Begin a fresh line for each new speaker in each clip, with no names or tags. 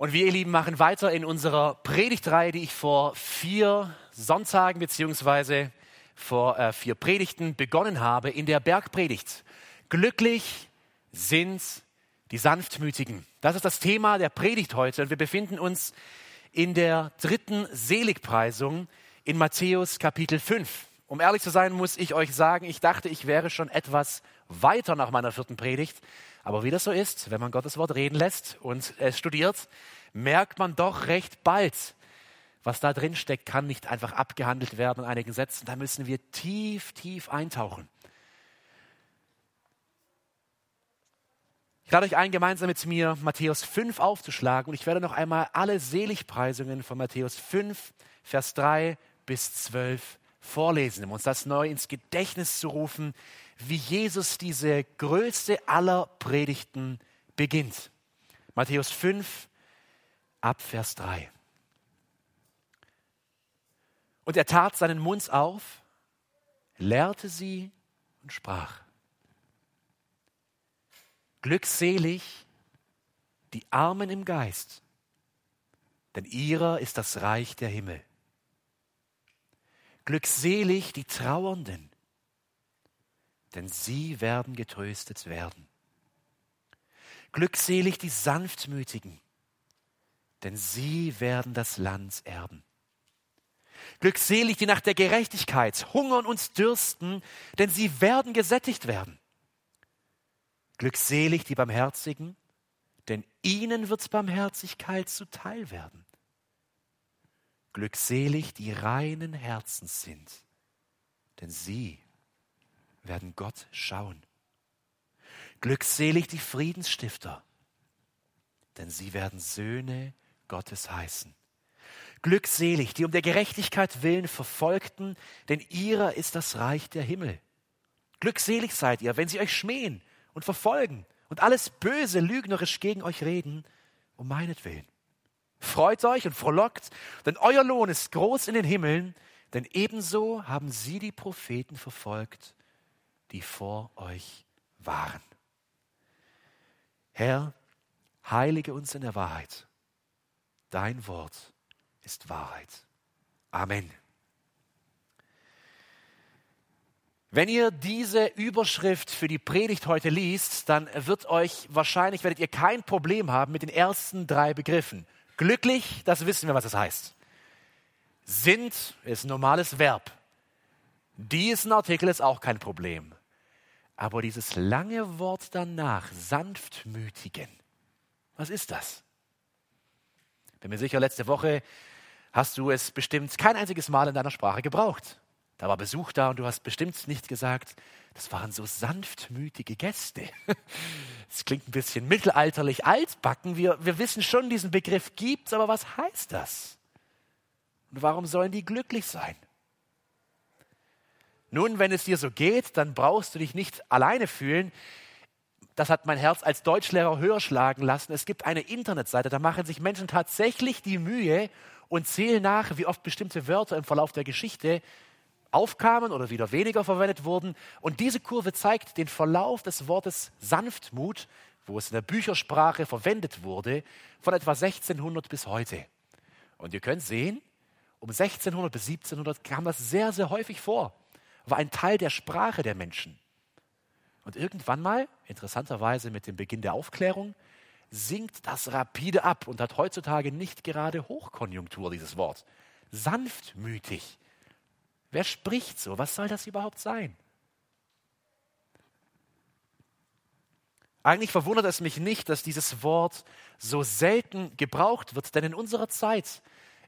Und wir, ihr Lieben, machen weiter in unserer Predigtreihe, die ich vor vier Sonntagen beziehungsweise vor äh, vier Predigten begonnen habe, in der Bergpredigt. Glücklich sind die Sanftmütigen. Das ist das Thema der Predigt heute und wir befinden uns in der dritten Seligpreisung in Matthäus Kapitel 5. Um ehrlich zu sein, muss ich euch sagen, ich dachte, ich wäre schon etwas weiter nach meiner vierten Predigt, aber wie das so ist, wenn man Gottes Wort reden lässt und es studiert, merkt man doch recht bald, was da drin steckt, kann nicht einfach abgehandelt werden in einigen Sätzen. Da müssen wir tief, tief eintauchen. Ich lade euch ein, gemeinsam mit mir Matthäus 5 aufzuschlagen und ich werde noch einmal alle Seligpreisungen von Matthäus 5, Vers 3 bis 12 vorlesen, um uns das neu ins Gedächtnis zu rufen, wie Jesus diese größte aller Predigten beginnt. Matthäus 5 ab Vers 3. Und er tat seinen Mund auf, lehrte sie und sprach. Glückselig die Armen im Geist, denn ihrer ist das Reich der Himmel. Glückselig die Trauernden, denn sie werden getröstet werden. Glückselig die Sanftmütigen, denn sie werden das Land erben. Glückselig die nach der Gerechtigkeit hungern und dürsten, denn sie werden gesättigt werden. Glückselig die Barmherzigen, denn ihnen wird Barmherzigkeit zuteil werden. Glückselig die reinen Herzens sind, denn sie werden Gott schauen. Glückselig die Friedensstifter, denn sie werden Söhne Gottes heißen. Glückselig, die um der Gerechtigkeit willen verfolgten, denn ihrer ist das Reich der Himmel. Glückselig seid ihr, wenn sie euch schmähen und verfolgen und alles Böse lügnerisch gegen euch reden, um meinetwillen. Freut euch und frohlockt, denn euer Lohn ist groß in den Himmeln, denn ebenso haben sie die Propheten verfolgt, die vor euch waren. Herr, heilige uns in der Wahrheit. Dein Wort ist Wahrheit. Amen. Wenn ihr diese Überschrift für die Predigt heute liest, dann wird euch wahrscheinlich, werdet ihr kein Problem haben mit den ersten drei Begriffen. Glücklich, das wissen wir, was das heißt. Sind ist ein normales Verb. Die ist ein Artikel, ist auch kein Problem. Aber dieses lange Wort danach, sanftmütigen, was ist das? Bin mir sicher, letzte Woche hast du es bestimmt kein einziges Mal in deiner Sprache gebraucht. Da war Besuch da und du hast bestimmt nicht gesagt, das waren so sanftmütige Gäste. Das klingt ein bisschen mittelalterlich altbacken. Wir, wir wissen schon, diesen Begriff gibt's, aber was heißt das? Und warum sollen die glücklich sein? Nun, wenn es dir so geht, dann brauchst du dich nicht alleine fühlen das hat mein Herz als Deutschlehrer höher schlagen lassen. Es gibt eine Internetseite, da machen sich Menschen tatsächlich die Mühe und zählen nach, wie oft bestimmte Wörter im Verlauf der Geschichte aufkamen oder wieder weniger verwendet wurden. Und diese Kurve zeigt den Verlauf des Wortes Sanftmut, wo es in der Büchersprache verwendet wurde, von etwa 1600 bis heute. Und ihr könnt sehen, um 1600 bis 1700 kam das sehr, sehr häufig vor, war ein Teil der Sprache der Menschen. Und irgendwann mal, interessanterweise mit dem Beginn der Aufklärung, sinkt das rapide ab und hat heutzutage nicht gerade Hochkonjunktur, dieses Wort. Sanftmütig. Wer spricht so? Was soll das überhaupt sein? Eigentlich verwundert es mich nicht, dass dieses Wort so selten gebraucht wird, denn in unserer Zeit,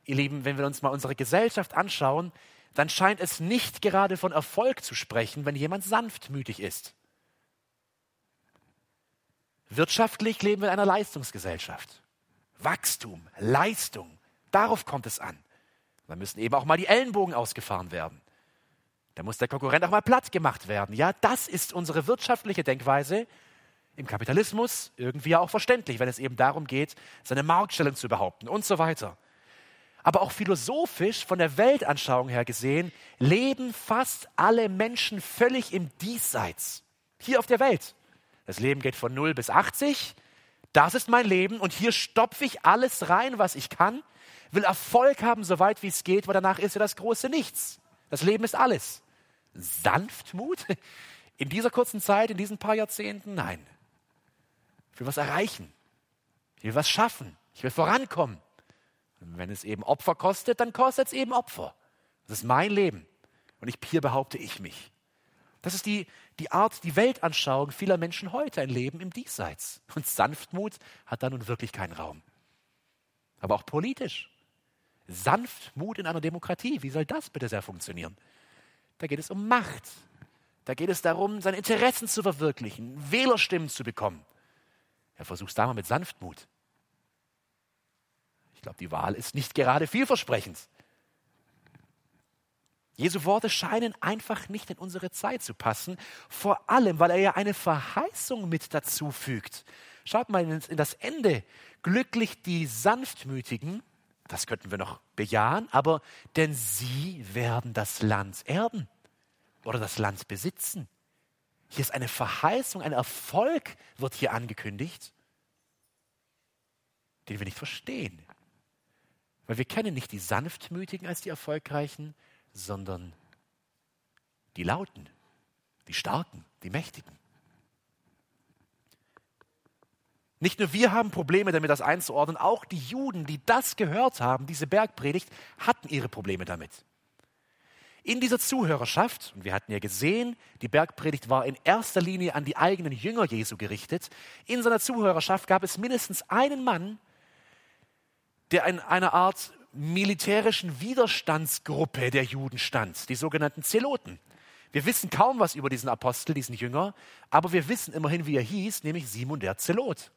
ihr Lieben, wenn wir uns mal unsere Gesellschaft anschauen, dann scheint es nicht gerade von Erfolg zu sprechen, wenn jemand sanftmütig ist. Wirtschaftlich leben wir in einer Leistungsgesellschaft. Wachstum, Leistung, darauf kommt es an. Da müssen eben auch mal die Ellenbogen ausgefahren werden. Da muss der Konkurrent auch mal platt gemacht werden. Ja, das ist unsere wirtschaftliche Denkweise im Kapitalismus irgendwie auch verständlich, wenn es eben darum geht, seine Marktstellung zu behaupten und so weiter. Aber auch philosophisch, von der Weltanschauung her gesehen, leben fast alle Menschen völlig im Diesseits, hier auf der Welt. Das Leben geht von 0 bis 80. Das ist mein Leben und hier stopfe ich alles rein, was ich kann, will Erfolg haben, so weit wie es geht, weil danach ist ja das große Nichts. Das Leben ist alles. Sanftmut? In dieser kurzen Zeit, in diesen paar Jahrzehnten? Nein. Ich will was erreichen. Ich will was schaffen. Ich will vorankommen. Wenn es eben Opfer kostet, dann kostet es eben Opfer. Das ist mein Leben. Und ich, hier behaupte ich mich. Das ist die, die Art, die Weltanschauung vieler Menschen heute, ein Leben im Diesseits. Und Sanftmut hat da nun wirklich keinen Raum. Aber auch politisch. Sanftmut in einer Demokratie, wie soll das bitte sehr funktionieren? Da geht es um Macht. Da geht es darum, seine Interessen zu verwirklichen, Wählerstimmen zu bekommen. Er versucht es da mal mit Sanftmut. Ich glaube, die Wahl ist nicht gerade vielversprechend. Jesu Worte scheinen einfach nicht in unsere Zeit zu passen, vor allem, weil er ja eine Verheißung mit dazu fügt. Schaut mal in das Ende. Glücklich die Sanftmütigen, das könnten wir noch bejahen, aber denn sie werden das Land erben oder das Land besitzen. Hier ist eine Verheißung, ein Erfolg wird hier angekündigt, den wir nicht verstehen. Weil wir kennen nicht die Sanftmütigen als die Erfolgreichen, sondern die Lauten, die Starken, die Mächtigen. Nicht nur wir haben Probleme damit, das einzuordnen, auch die Juden, die das gehört haben, diese Bergpredigt, hatten ihre Probleme damit. In dieser Zuhörerschaft, und wir hatten ja gesehen, die Bergpredigt war in erster Linie an die eigenen Jünger Jesu gerichtet, in seiner Zuhörerschaft gab es mindestens einen Mann, der in einer Art militärischen Widerstandsgruppe der Juden stand, die sogenannten Zeloten. Wir wissen kaum was über diesen Apostel, diesen Jünger, aber wir wissen immerhin, wie er hieß, nämlich Simon der Zelot.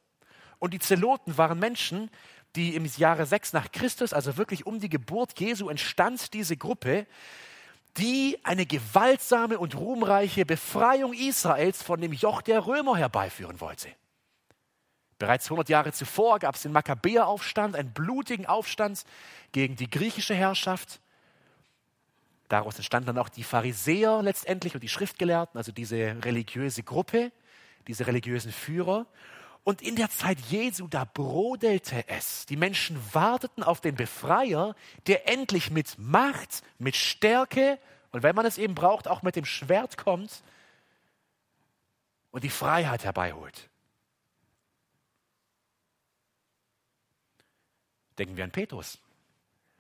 Und die Zeloten waren Menschen, die im Jahre 6 nach Christus, also wirklich um die Geburt Jesu, entstand diese Gruppe, die eine gewaltsame und ruhmreiche Befreiung Israels von dem Joch der Römer herbeiführen wollte. Bereits 100 Jahre zuvor gab es den Makkabäeraufstand, einen blutigen Aufstand gegen die griechische Herrschaft. Daraus entstanden dann auch die Pharisäer letztendlich und die Schriftgelehrten, also diese religiöse Gruppe, diese religiösen Führer. Und in der Zeit Jesu, da brodelte es. Die Menschen warteten auf den Befreier, der endlich mit Macht, mit Stärke und wenn man es eben braucht, auch mit dem Schwert kommt und die Freiheit herbeiholt. Denken wir an Petrus.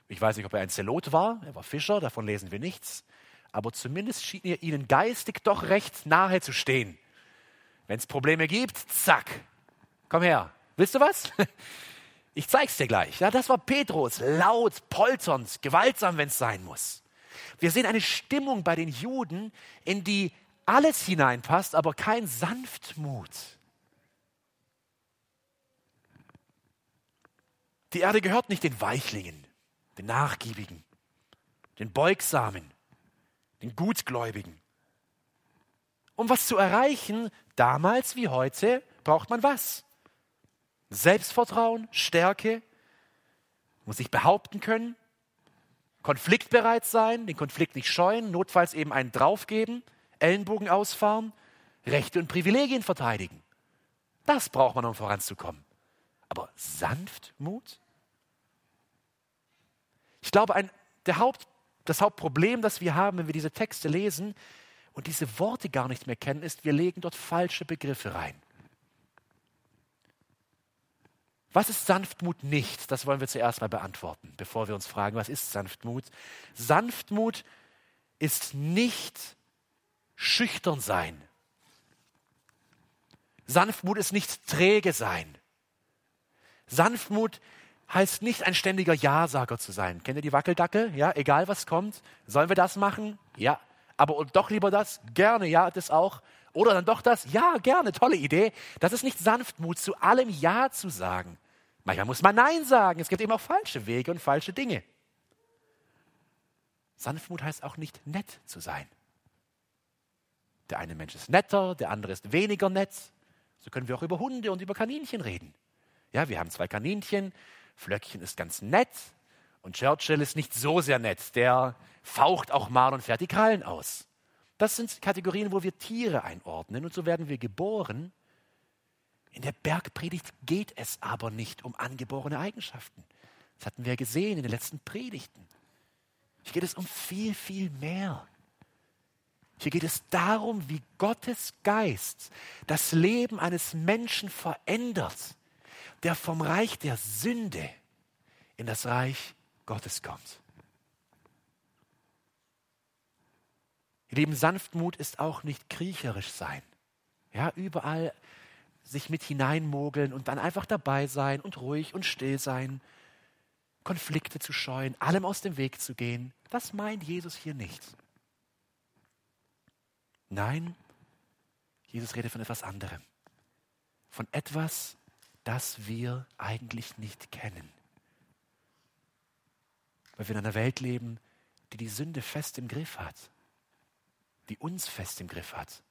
Ich weiß nicht, ob er ein Zelot war, er war Fischer, davon lesen wir nichts, aber zumindest schien er ihnen geistig doch recht nahe zu stehen. Wenn es Probleme gibt, zack, komm her. Willst du was? Ich zeig's dir gleich. Ja, das war Petrus, laut, polternd, gewaltsam, wenn es sein muss. Wir sehen eine Stimmung bei den Juden, in die alles hineinpasst, aber kein Sanftmut. Die Erde gehört nicht den Weichlingen, den Nachgiebigen, den Beugsamen, den Gutgläubigen. Um was zu erreichen, damals wie heute, braucht man was? Selbstvertrauen, Stärke, muss sich behaupten können, konfliktbereit sein, den Konflikt nicht scheuen, notfalls eben einen draufgeben, Ellenbogen ausfahren, Rechte und Privilegien verteidigen. Das braucht man, um voranzukommen. Aber Sanftmut? Ich glaube, ein, der Haupt, das Hauptproblem, das wir haben, wenn wir diese Texte lesen und diese Worte gar nicht mehr kennen, ist, wir legen dort falsche Begriffe rein. Was ist Sanftmut nicht? Das wollen wir zuerst mal beantworten, bevor wir uns fragen, was ist Sanftmut? Sanftmut ist nicht schüchtern sein. Sanftmut ist nicht träge sein. Sanftmut heißt nicht ein ständiger Ja-Sager zu sein. Kennt ihr die Wackeldackel? Ja, egal was kommt. Sollen wir das machen? Ja. Aber doch lieber das? Gerne, ja, das auch. Oder dann doch das? Ja, gerne, tolle Idee. Das ist nicht Sanftmut, zu allem Ja zu sagen. Manchmal muss man Nein sagen. Es gibt eben auch falsche Wege und falsche Dinge. Sanftmut heißt auch nicht nett zu sein. Der eine Mensch ist netter, der andere ist weniger nett. So können wir auch über Hunde und über Kaninchen reden. Ja, wir haben zwei Kaninchen, Flöckchen ist ganz nett und Churchill ist nicht so sehr nett. Der faucht auch mal und fährt die Krallen aus. Das sind Kategorien, wo wir Tiere einordnen und so werden wir geboren In der Bergpredigt geht es aber nicht um angeborene Eigenschaften. Das hatten wir gesehen in den letzten Predigten. Hier geht es um viel, viel mehr. Hier geht es darum, wie Gottes Geist das Leben eines Menschen verändert, der vom Reich der Sünde in das Reich Gottes kommt. Ihr Lieben, Sanftmut ist auch nicht kriecherisch sein. Ja, überall sich mit hineinmogeln und dann einfach dabei sein und ruhig und still sein, Konflikte zu scheuen, allem aus dem Weg zu gehen. Das meint Jesus hier nicht. Nein, Jesus redet von etwas anderem. Von etwas, das wir eigentlich nicht kennen. Weil wir in einer Welt leben, die die Sünde fest im Griff hat, die uns fest im Griff hat.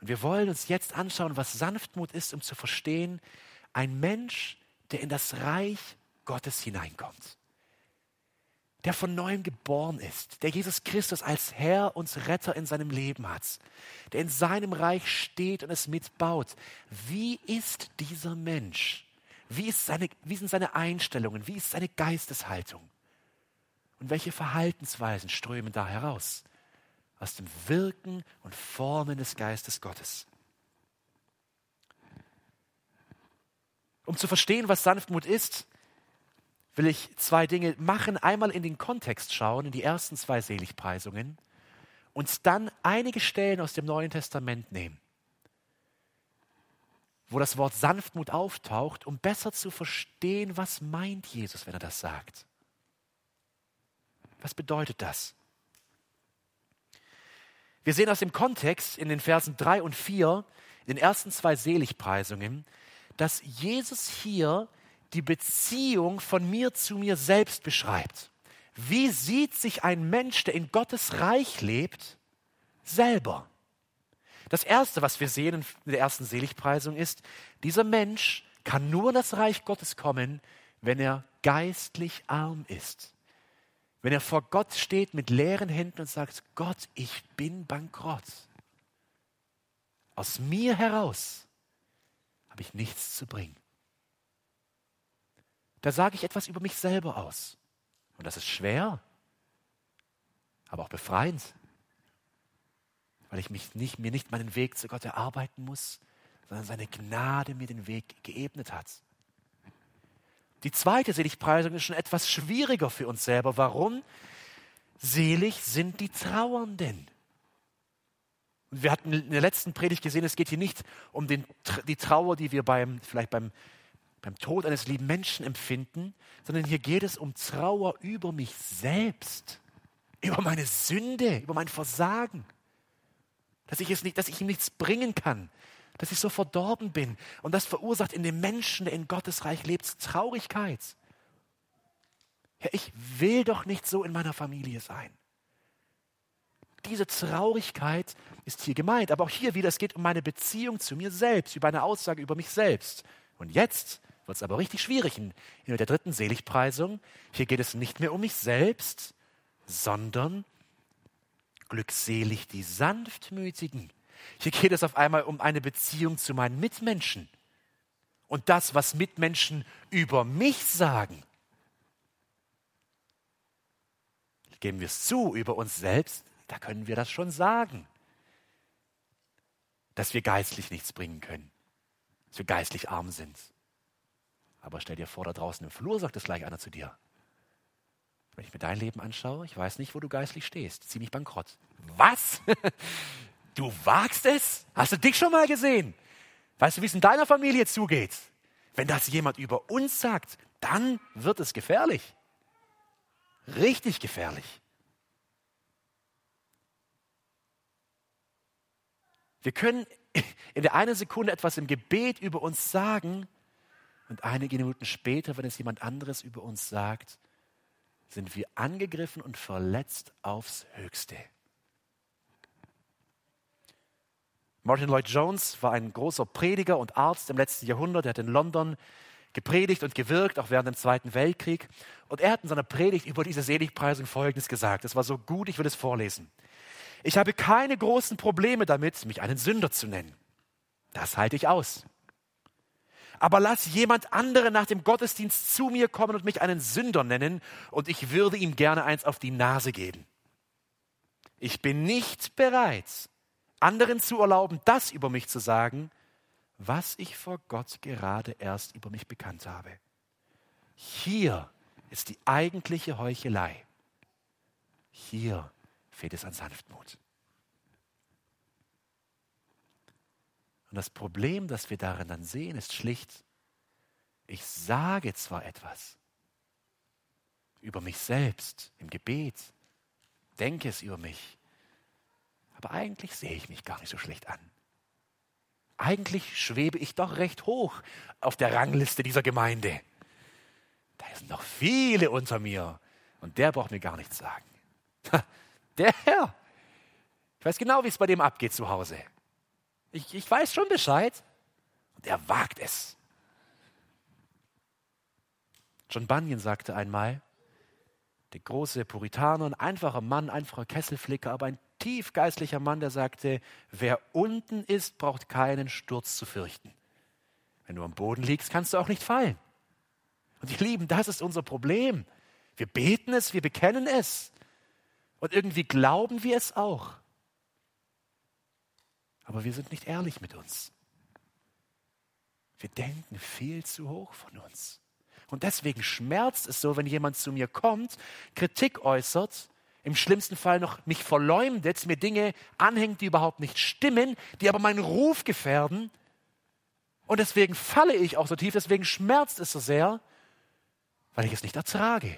Und wir wollen uns jetzt anschauen, was Sanftmut ist, um zu verstehen, ein Mensch, der in das Reich Gottes hineinkommt der von neuem geboren ist, der Jesus Christus als Herr und Retter in seinem Leben hat, der in seinem Reich steht und es mitbaut. Wie ist dieser Mensch? Wie, ist seine, wie sind seine Einstellungen? Wie ist seine Geisteshaltung? Und welche Verhaltensweisen strömen da heraus? Aus dem Wirken und Formen des Geistes Gottes. Um zu verstehen, was Sanftmut ist, will ich zwei Dinge machen. Einmal in den Kontext schauen, in die ersten zwei Seligpreisungen und dann einige Stellen aus dem Neuen Testament nehmen, wo das Wort Sanftmut auftaucht, um besser zu verstehen, was meint Jesus, wenn er das sagt. Was bedeutet das? Wir sehen aus dem Kontext in den Versen 3 und 4, in den ersten zwei Seligpreisungen, dass Jesus hier die Beziehung von mir zu mir selbst beschreibt. Wie sieht sich ein Mensch, der in Gottes Reich lebt, selber? Das Erste, was wir sehen in der ersten Seligpreisung ist, dieser Mensch kann nur in das Reich Gottes kommen, wenn er geistlich arm ist. Wenn er vor Gott steht mit leeren Händen und sagt, Gott, ich bin bankrott. Aus mir heraus habe ich nichts zu bringen da sage ich etwas über mich selber aus. Und das ist schwer, aber auch befreiend, weil ich mich nicht, mir nicht meinen Weg zu Gott erarbeiten muss, sondern seine Gnade mir den Weg geebnet hat. Die zweite Seligpreisung ist schon etwas schwieriger für uns selber. Warum? Selig sind die Trauernden. Und wir hatten in der letzten Predigt gesehen, es geht hier nicht um den, die Trauer, die wir beim, vielleicht beim beim Tod eines lieben Menschen empfinden, sondern hier geht es um Trauer über mich selbst, über meine Sünde, über mein Versagen, dass ich, es nicht, dass ich ihm nichts bringen kann, dass ich so verdorben bin. Und das verursacht in dem Menschen, der in Gottes Reich lebt, Traurigkeit. Ja, ich will doch nicht so in meiner Familie sein. Diese Traurigkeit ist hier gemeint. Aber auch hier wieder, es geht um meine Beziehung zu mir selbst, über eine Aussage über mich selbst. Und jetzt wird es aber richtig schwierig in, der dritten Seligpreisung. Hier geht es nicht mehr um mich selbst, sondern glückselig die Sanftmütigen. Hier geht es auf einmal um eine Beziehung zu meinen Mitmenschen. Und das, was Mitmenschen über mich sagen, geben wir es zu, über uns selbst, da können wir das schon sagen. Dass wir geistlich nichts bringen können, dass wir geistlich arm sind. Aber stell dir vor, da draußen im Flur sagt es gleich einer zu dir. Wenn ich mir dein Leben anschaue, ich weiß nicht, wo du geistlich stehst. Ziemlich bankrott. Was? Du wagst es? Hast du dich schon mal gesehen? Weißt du, wie es in deiner Familie zugeht? Wenn das jemand über uns sagt, dann wird es gefährlich. Richtig gefährlich. Wir können in der einen Sekunde etwas im Gebet über uns sagen und einige Minuten später, wenn es jemand anderes über uns sagt, sind wir angegriffen und verletzt aufs Höchste. Martin Lloyd Jones war ein großer Prediger und Arzt im letzten Jahrhundert. Er hat in London gepredigt und gewirkt, auch während dem Zweiten Weltkrieg. Und er hat in seiner Predigt über diese Seligpreisung Folgendes gesagt. Das war so gut, ich will es vorlesen. Ich habe keine großen Probleme damit, mich einen Sünder zu nennen. Das halte ich aus. Aber lass jemand anderen nach dem Gottesdienst zu mir kommen und mich einen Sünder nennen, und ich würde ihm gerne eins auf die Nase geben. Ich bin nicht bereit, anderen zu erlauben, das über mich zu sagen, was ich vor Gott gerade erst über mich bekannt habe. Hier ist die eigentliche Heuchelei. Hier fehlt es an Sanftmut. Und das Problem, das wir darin dann sehen, ist schlicht, ich sage zwar etwas über mich selbst im Gebet, denke es über mich, aber eigentlich sehe ich mich gar nicht so schlecht an. Eigentlich schwebe ich doch recht hoch auf der Rangliste dieser Gemeinde. Da sind noch viele unter mir und der braucht mir gar nichts sagen. Der Herr. Ich weiß genau, wie es bei dem abgeht zu Hause. Ich, ich weiß schon Bescheid. Und er wagt es. John Bunyan sagte einmal, der große Puritaner, ein einfacher Mann, einfacher Kesselflicker, aber ein tiefgeistlicher Mann, der sagte, wer unten ist, braucht keinen Sturz zu fürchten. Wenn du am Boden liegst, kannst du auch nicht fallen. Und ihr Lieben, das ist unser Problem. Wir beten es, wir bekennen es. Und irgendwie glauben wir es auch. Aber wir sind nicht ehrlich mit uns. Wir denken viel zu hoch von uns. Und deswegen schmerzt es so, wenn jemand zu mir kommt, Kritik äußert, im schlimmsten Fall noch mich verleumdet, mir Dinge anhängt, die überhaupt nicht stimmen, die aber meinen Ruf gefährden. Und deswegen falle ich auch so tief, deswegen schmerzt es so sehr, weil ich es nicht ertrage.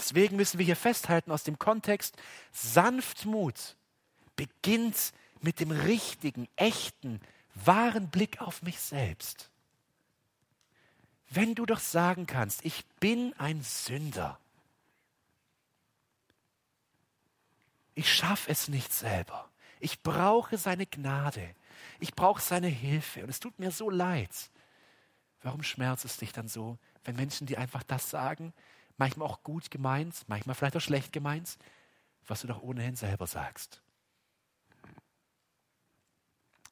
Deswegen müssen wir hier festhalten aus dem Kontext, Sanftmut beginnt mit dem richtigen, echten, wahren Blick auf mich selbst. Wenn du doch sagen kannst, ich bin ein Sünder, ich schaffe es nicht selber, ich brauche seine Gnade, ich brauche seine Hilfe und es tut mir so leid. Warum schmerzt es dich dann so, wenn Menschen dir einfach das sagen, manchmal auch gut gemeint, manchmal vielleicht auch schlecht gemeint, was du doch ohnehin selber sagst.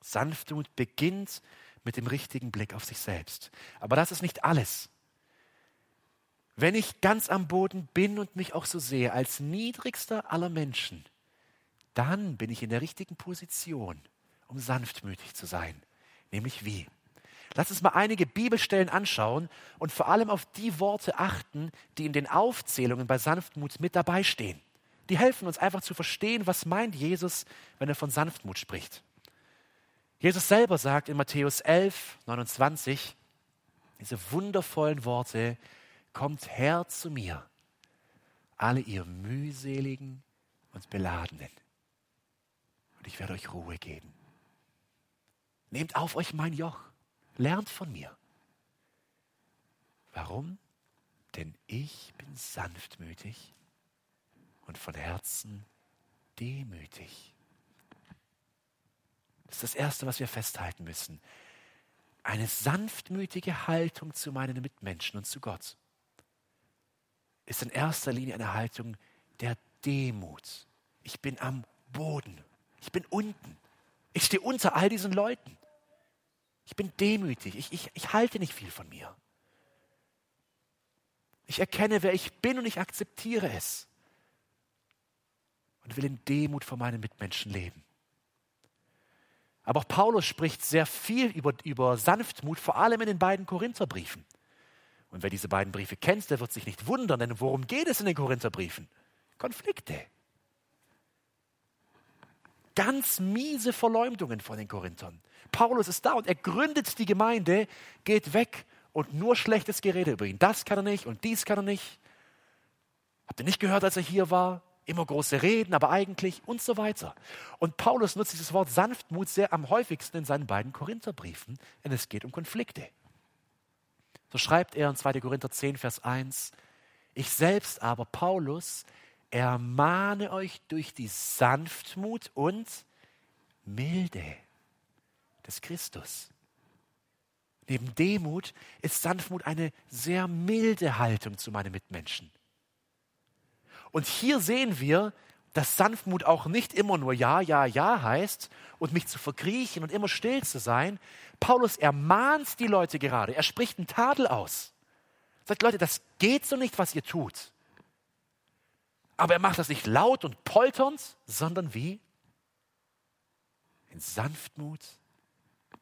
Sanftmut beginnt mit dem richtigen Blick auf sich selbst. Aber das ist nicht alles. Wenn ich ganz am Boden bin und mich auch so sehe als niedrigster aller Menschen, dann bin ich in der richtigen Position, um sanftmütig zu sein. Nämlich wie? Lass uns mal einige Bibelstellen anschauen und vor allem auf die Worte achten, die in den Aufzählungen bei Sanftmut mit dabei stehen. Die helfen uns einfach zu verstehen, was meint Jesus, wenn er von Sanftmut spricht. Jesus selber sagt in Matthäus 11, 29, diese wundervollen Worte, kommt her zu mir, alle ihr mühseligen und beladenen, und ich werde euch Ruhe geben. Nehmt auf euch mein Joch Lernt von mir. Warum? Denn ich bin sanftmütig und von Herzen demütig. Das ist das Erste, was wir festhalten müssen. Eine sanftmütige Haltung zu meinen Mitmenschen und zu Gott ist in erster Linie eine Haltung der Demut. Ich bin am Boden. Ich bin unten. Ich stehe unter all diesen Leuten. Ich bin demütig. Ich, ich, ich halte nicht viel von mir. Ich erkenne, wer ich bin und ich akzeptiere es. Und will in Demut vor meinen Mitmenschen leben. Aber auch Paulus spricht sehr viel über, über Sanftmut, vor allem in den beiden Korintherbriefen. Und wer diese beiden Briefe kennt, der wird sich nicht wundern, denn worum geht es in den Korintherbriefen? Konflikte. Ganz miese Verleumdungen von den Korinthern. Paulus ist da und er gründet die Gemeinde, geht weg und nur schlechtes Gerede über ihn. Das kann er nicht und dies kann er nicht. Habt ihr nicht gehört, als er hier war? Immer große Reden, aber eigentlich und so weiter. Und Paulus nutzt dieses Wort Sanftmut sehr am häufigsten in seinen beiden Korintherbriefen, denn es geht um Konflikte. So schreibt er in 2. Korinther 10, Vers 1, ich selbst aber, Paulus, ermahne euch durch die Sanftmut und Milde des Christus. Neben Demut ist Sanftmut eine sehr milde Haltung zu meinen Mitmenschen. Und hier sehen wir, dass Sanftmut auch nicht immer nur Ja, Ja, Ja heißt und mich zu verkriechen und immer still zu sein. Paulus ermahnt die Leute gerade. Er spricht einen Tadel aus. Er sagt, Leute, das geht so nicht, was ihr tut. Aber er macht das nicht laut und polternd, sondern wie? In Sanftmut,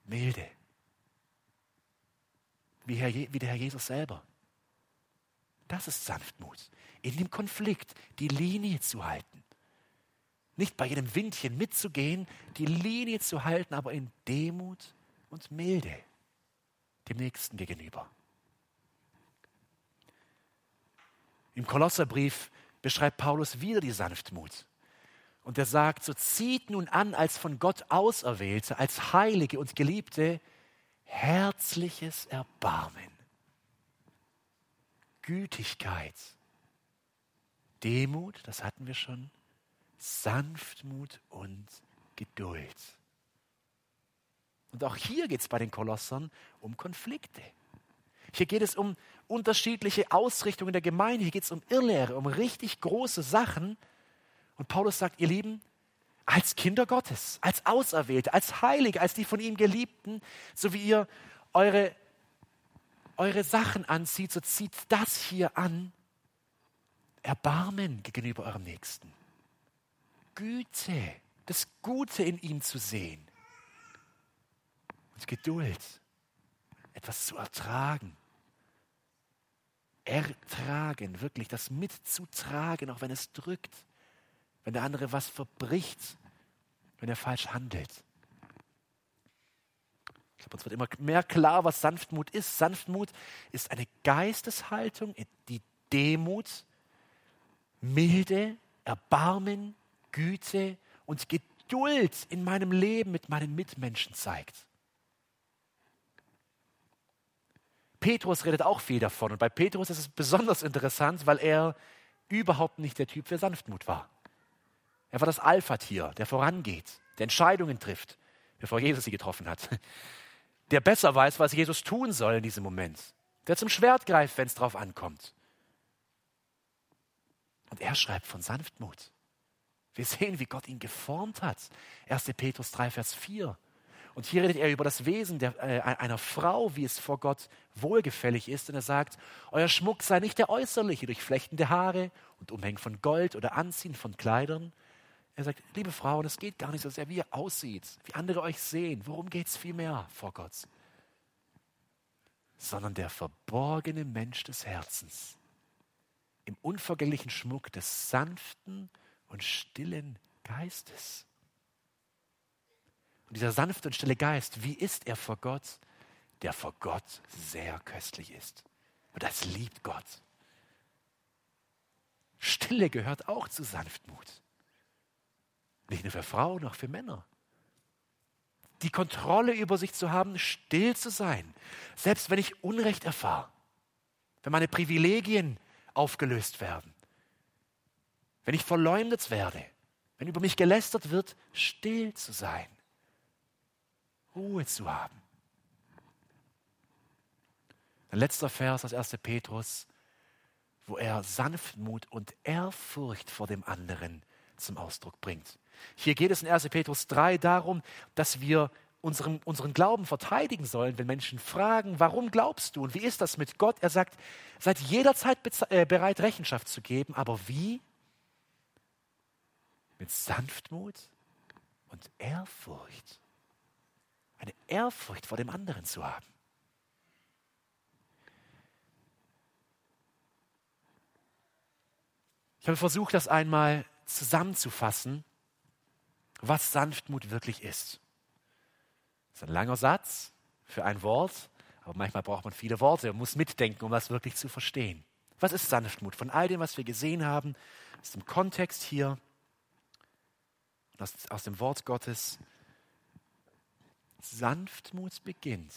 Milde. Wie, Herr, wie der Herr Jesus selber. Das ist Sanftmut. In dem Konflikt die Linie zu halten. Nicht bei jedem Windchen mitzugehen, die Linie zu halten, aber in Demut und Milde dem Nächsten gegenüber. Im Kolosserbrief beschreibt Paulus wieder die Sanftmut. Und er sagt, so zieht nun an als von Gott Auserwählte, als Heilige und Geliebte, herzliches Erbarmen, Gütigkeit, Demut, das hatten wir schon, Sanftmut und Geduld. Und auch hier geht es bei den Kolossern um Konflikte. Hier geht es um unterschiedliche Ausrichtungen der Gemeinde. Hier geht es um Irrlehre, um richtig große Sachen. Und Paulus sagt, ihr Lieben, als Kinder Gottes, als Auserwählte, als Heilige, als die von ihm Geliebten, so wie ihr eure, eure Sachen anzieht, so zieht das hier an. Erbarmen gegenüber eurem Nächsten. Güte, das Gute in ihm zu sehen. Und Geduld, etwas zu ertragen. Ertragen, wirklich das mitzutragen, auch wenn es drückt wenn der andere was verbricht, wenn er falsch handelt. Ich glaube, uns wird immer mehr klar, was Sanftmut ist. Sanftmut ist eine Geisteshaltung, die Demut, Milde, Erbarmen, Güte und Geduld in meinem Leben mit meinen Mitmenschen zeigt. Petrus redet auch viel davon. Und bei Petrus ist es besonders interessant, weil er überhaupt nicht der Typ für Sanftmut war. Er war das Alpha-Tier, der vorangeht, der Entscheidungen trifft, bevor Jesus sie getroffen hat. Der besser weiß, was Jesus tun soll in diesem Moment. Der zum Schwert greift, wenn es drauf ankommt. Und er schreibt von Sanftmut. Wir sehen, wie Gott ihn geformt hat. 1. Petrus 3, Vers 4. Und hier redet er über das Wesen der, äh, einer Frau, wie es vor Gott wohlgefällig ist. Und er sagt, euer Schmuck sei nicht der äußerliche, durchflechtende Haare und Umhängen von Gold oder Anziehen von Kleidern, er sagt, liebe Frauen, es geht gar nicht so sehr, wie ihr aussieht, wie andere euch sehen. Worum geht es viel mehr vor Gott? Sondern der verborgene Mensch des Herzens. Im unvergänglichen Schmuck des sanften und stillen Geistes. Dieser sanfte und stille Geist, wie ist er vor Gott? Der vor Gott sehr köstlich ist. Und das liebt Gott. Stille gehört auch zu Sanftmut. Nicht nur für Frauen, auch für Männer. Die Kontrolle über sich zu haben, still zu sein, selbst wenn ich Unrecht erfahre, wenn meine Privilegien aufgelöst werden, wenn ich verleumdet werde, wenn über mich gelästert wird, still zu sein, Ruhe zu haben. Ein letzter Vers aus 1. Petrus, wo er Sanftmut und Ehrfurcht vor dem anderen zum Ausdruck bringt. Hier geht es in 1. Petrus 3 darum, dass wir unseren, unseren Glauben verteidigen sollen, wenn Menschen fragen, warum glaubst du und wie ist das mit Gott? Er sagt, seid jederzeit äh, bereit, Rechenschaft zu geben, aber wie? Mit Sanftmut und Ehrfurcht. Eine Ehrfurcht vor dem anderen zu haben. Ich habe versucht, das einmal zusammenzufassen was Sanftmut wirklich ist. Das ist ein langer Satz für ein Wort, aber manchmal braucht man viele Worte und muss mitdenken, um das wirklich zu verstehen. Was ist Sanftmut? Von all dem, was wir gesehen haben, aus dem Kontext hier, aus, aus dem Wort Gottes. Sanftmut beginnt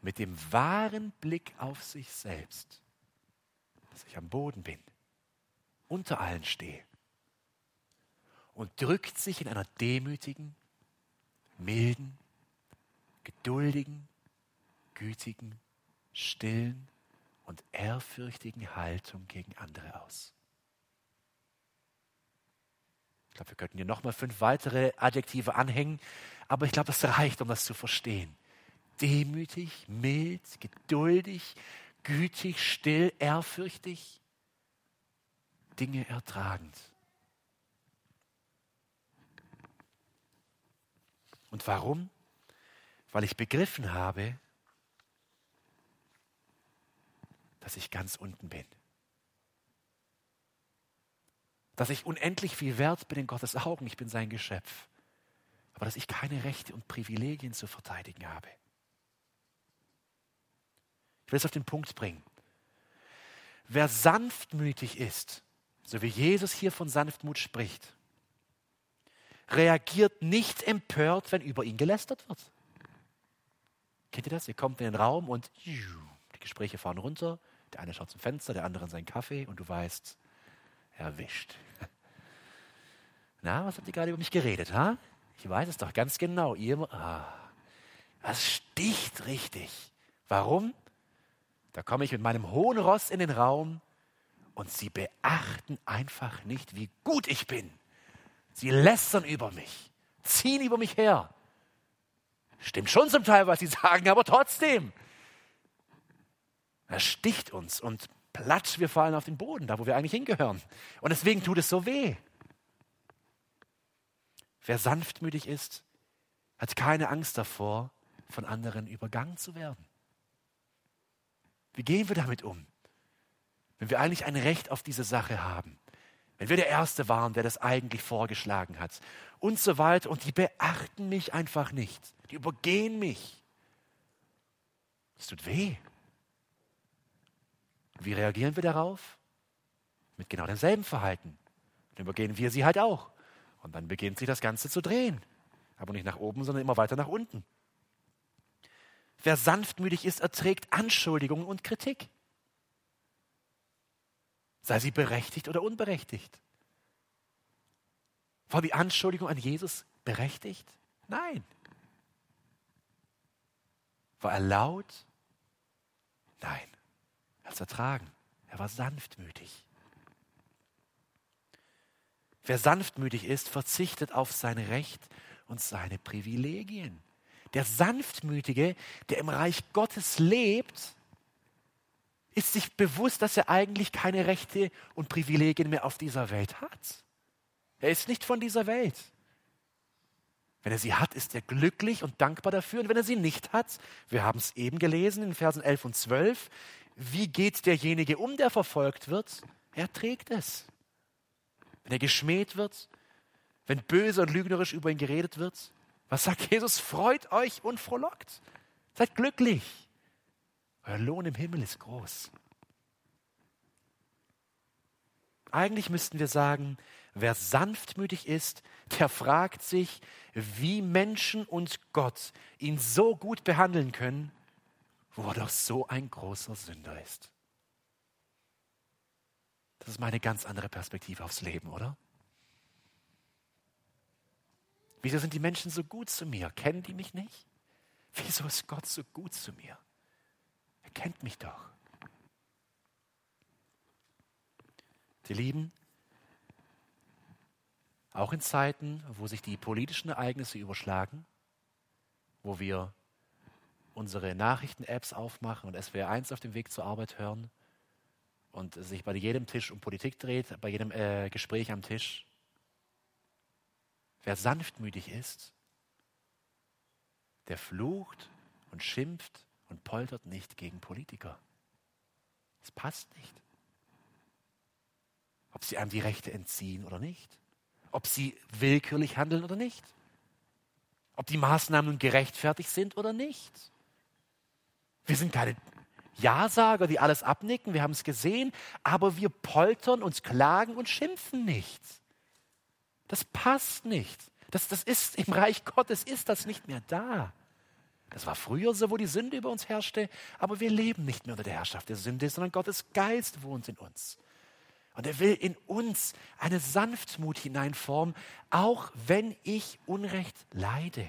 mit dem wahren Blick auf sich selbst, dass ich am Boden bin, unter allen stehe und drückt sich in einer demütigen, milden, geduldigen, gütigen, stillen und ehrfürchtigen Haltung gegen andere aus. Ich glaube, wir könnten hier nochmal fünf weitere Adjektive anhängen, aber ich glaube, das reicht, um das zu verstehen. Demütig, mild, geduldig, gütig, still, ehrfürchtig, Dinge ertragend. Und warum? Weil ich begriffen habe, dass ich ganz unten bin. Dass ich unendlich viel wert bin in Gottes Augen, ich bin sein Geschöpf. Aber dass ich keine Rechte und Privilegien zu verteidigen habe. Ich will es auf den Punkt bringen. Wer sanftmütig ist, so wie Jesus hier von Sanftmut spricht, reagiert nicht empört, wenn über ihn gelästert wird. Kennt ihr das? Ihr kommt in den Raum und die Gespräche fahren runter. Der eine schaut zum Fenster, der andere in seinen Kaffee und du weißt, erwischt. Na, was habt ihr gerade über mich geredet, ha? Ich weiß es doch ganz genau. Ihr, ah, das sticht richtig. Warum? Da komme ich mit meinem hohen Ross in den Raum und sie beachten einfach nicht, wie gut ich bin. Sie lästern über mich, ziehen über mich her. Stimmt schon zum Teil, was sie sagen, aber trotzdem. Er sticht uns und platsch, wir fallen auf den Boden, da wo wir eigentlich hingehören. Und deswegen tut es so weh. Wer sanftmütig ist, hat keine Angst davor, von anderen übergangen zu werden. Wie gehen wir damit um, wenn wir eigentlich ein Recht auf diese Sache haben? Wenn wir der Erste waren, der das eigentlich vorgeschlagen hat und so weiter und die beachten mich einfach nicht, die übergehen mich. Es tut weh. Wie reagieren wir darauf? Mit genau demselben Verhalten. Dann übergehen wir sie halt auch. Und dann beginnt sich das Ganze zu drehen. Aber nicht nach oben, sondern immer weiter nach unten. Wer sanftmütig ist, erträgt Anschuldigungen und Kritik. Sei sie berechtigt oder unberechtigt. War die Anschuldigung an Jesus berechtigt? Nein. War er laut? Nein. Er hat es ertragen. Er war sanftmütig. Wer sanftmütig ist, verzichtet auf sein Recht und seine Privilegien. Der Sanftmütige, der im Reich Gottes lebt, ist sich bewusst, dass er eigentlich keine Rechte und Privilegien mehr auf dieser Welt hat. Er ist nicht von dieser Welt. Wenn er sie hat, ist er glücklich und dankbar dafür. Und wenn er sie nicht hat, wir haben es eben gelesen in Versen 11 und 12, wie geht derjenige um, der verfolgt wird? Er trägt es wenn er geschmäht wird, wenn böse und lügnerisch über ihn geredet wird. Was sagt Jesus? Freut euch und frohlockt. Seid glücklich. Euer Lohn im Himmel ist groß. Eigentlich müssten wir sagen, wer sanftmütig ist, der fragt sich, wie Menschen und Gott ihn so gut behandeln können, wo er doch so ein großer Sünder ist. Das ist meine ganz andere Perspektive aufs Leben, oder? Wieso sind die Menschen so gut zu mir? Kennen die mich nicht? Wieso ist Gott so gut zu mir? Er kennt mich doch. Die Lieben, auch in Zeiten, wo sich die politischen Ereignisse überschlagen, wo wir unsere Nachrichten-Apps aufmachen und SWR 1 auf dem Weg zur Arbeit hören, und sich bei jedem Tisch um Politik dreht, bei jedem äh, Gespräch am Tisch. Wer sanftmütig ist, der flucht und schimpft und poltert nicht gegen Politiker. Es passt nicht. Ob sie einem die Rechte entziehen oder nicht. Ob sie willkürlich handeln oder nicht. Ob die Maßnahmen gerechtfertigt sind oder nicht. Wir sind keine ja-Sager, die alles abnicken, wir haben es gesehen, aber wir poltern uns, klagen und schimpfen nicht. Das passt nicht. Das, das ist im Reich Gottes ist das nicht mehr da. Das war früher so, wo die Sünde über uns herrschte, aber wir leben nicht mehr unter der Herrschaft der Sünde, sondern Gottes Geist wohnt in uns. Und er will in uns eine Sanftmut hineinformen, auch wenn ich Unrecht leide.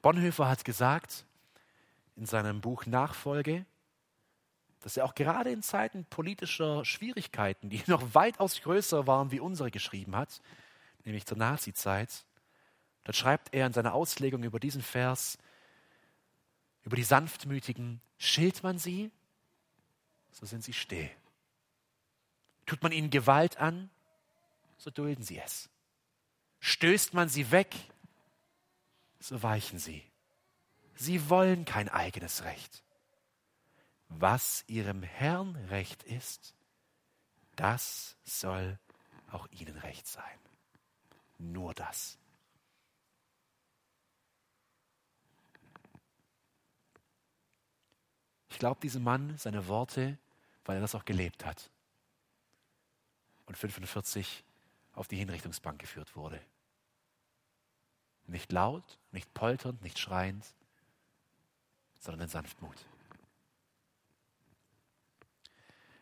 Bonhoeffer hat gesagt, in seinem Buch Nachfolge, dass er auch gerade in Zeiten politischer Schwierigkeiten, die noch weitaus größer waren wie unsere, geschrieben hat, nämlich zur Nazizeit. Dort schreibt er in seiner Auslegung über diesen Vers, über die Sanftmütigen, schilt man sie, so sind sie still. Tut man ihnen Gewalt an, so dulden sie es. Stößt man sie weg, so weichen sie. Sie wollen kein eigenes Recht. Was ihrem Herrn recht ist, das soll auch ihnen recht sein. Nur das. Ich glaube diesem Mann seine Worte, weil er das auch gelebt hat. Und 45 auf die Hinrichtungsbank geführt wurde. Nicht laut, nicht polternd, nicht schreiend, sondern in Sanftmut.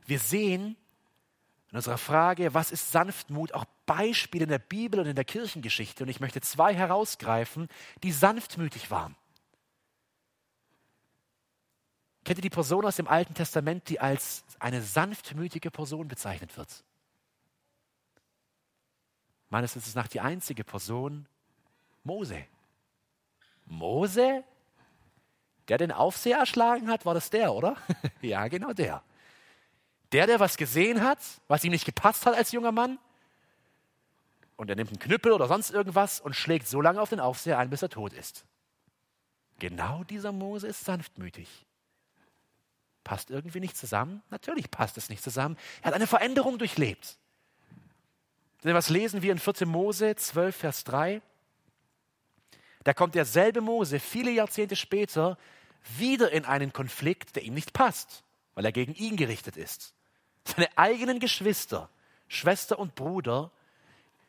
Wir sehen in unserer Frage, was ist Sanftmut, auch Beispiele in der Bibel und in der Kirchengeschichte. Und ich möchte zwei herausgreifen, die sanftmütig waren. Kennt ihr die Person aus dem Alten Testament, die als eine sanftmütige Person bezeichnet wird? Meines Wissens nach die einzige Person, Mose. Mose? Der den Aufseher erschlagen hat, war das der, oder? ja, genau der. Der, der was gesehen hat, was ihm nicht gepasst hat als junger Mann, und er nimmt einen Knüppel oder sonst irgendwas und schlägt so lange auf den Aufseher ein, bis er tot ist. Genau dieser Mose ist sanftmütig. Passt irgendwie nicht zusammen? Natürlich passt es nicht zusammen. Er hat eine Veränderung durchlebt. Denn was lesen wir in 4. Mose 12, Vers 3? Da kommt derselbe Mose viele Jahrzehnte später wieder in einen Konflikt, der ihm nicht passt, weil er gegen ihn gerichtet ist. Seine eigenen Geschwister, Schwester und Bruder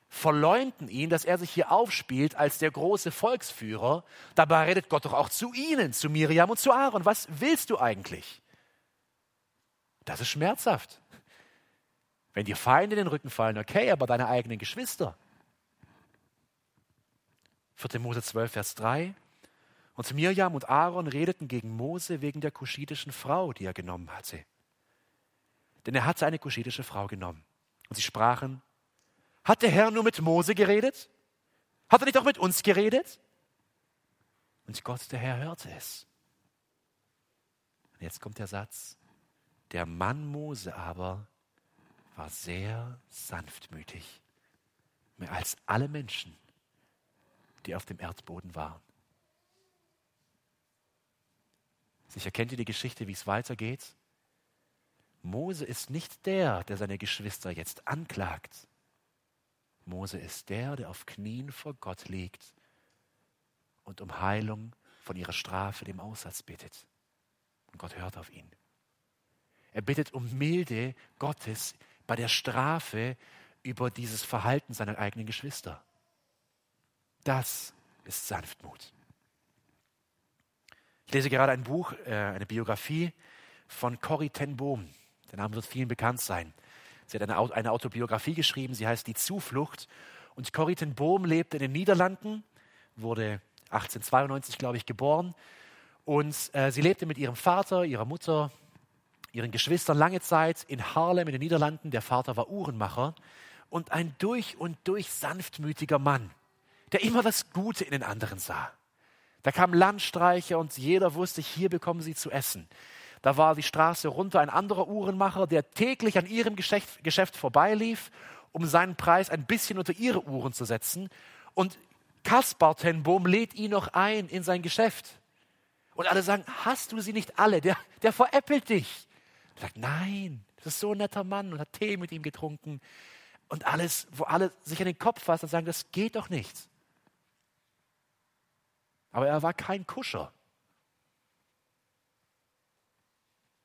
verleumden ihn, dass er sich hier aufspielt als der große Volksführer. Dabei redet Gott doch auch zu ihnen, zu Miriam und zu Aaron. Was willst du eigentlich? Das ist schmerzhaft. Wenn dir Feinde in den Rücken fallen, okay, aber deine eigenen Geschwister. 4. Mose 12, Vers 3. Und Mirjam und Aaron redeten gegen Mose wegen der kuschitischen Frau, die er genommen hatte. Denn er hatte eine kuschitische Frau genommen. Und sie sprachen, hat der Herr nur mit Mose geredet? Hat er nicht auch mit uns geredet? Und Gott, der Herr, hörte es. Und jetzt kommt der Satz, der Mann Mose aber war sehr sanftmütig, mehr als alle Menschen, die auf dem Erdboden waren. Sicher kennt ihr die Geschichte, wie es weitergeht. Mose ist nicht der, der seine Geschwister jetzt anklagt. Mose ist der, der auf Knien vor Gott liegt und um Heilung von ihrer Strafe, dem Aussatz bittet. Und Gott hört auf ihn. Er bittet um Milde Gottes bei der Strafe über dieses Verhalten seiner eigenen Geschwister. Das ist Sanftmut. Ich lese gerade ein Buch, äh, eine Biografie von Corrie ten Boom. Der Name wird vielen bekannt sein. Sie hat eine, Autobiografie geschrieben, sie heißt Die Zuflucht. Und Corrie ten Boom lebte in den Niederlanden, wurde 1892, glaube ich, geboren. Und äh, sie lebte mit ihrem Vater, ihrer Mutter, ihren Geschwistern lange Zeit in Harlem in den Niederlanden. Der Vater war Uhrenmacher und ein durch und durch sanftmütiger Mann, der immer das Gute in den anderen sah. Da kamen Landstreicher und jeder wusste, hier bekommen sie zu essen. Da war die Straße runter ein anderer Uhrenmacher, der täglich an ihrem Geschäft, Geschäft vorbeilief, um seinen Preis ein bisschen unter ihre Uhren zu setzen. Und Kaspar Tenbohm lädt ihn noch ein in sein Geschäft. Und alle sagen, hast du sie nicht alle? Der, der veräppelt dich. Er sagt, nein, das ist so ein netter Mann und hat Tee mit ihm getrunken. Und alles, wo alle sich an den Kopf fassen und sagen, das geht doch nicht. Aber er war kein Kuscher.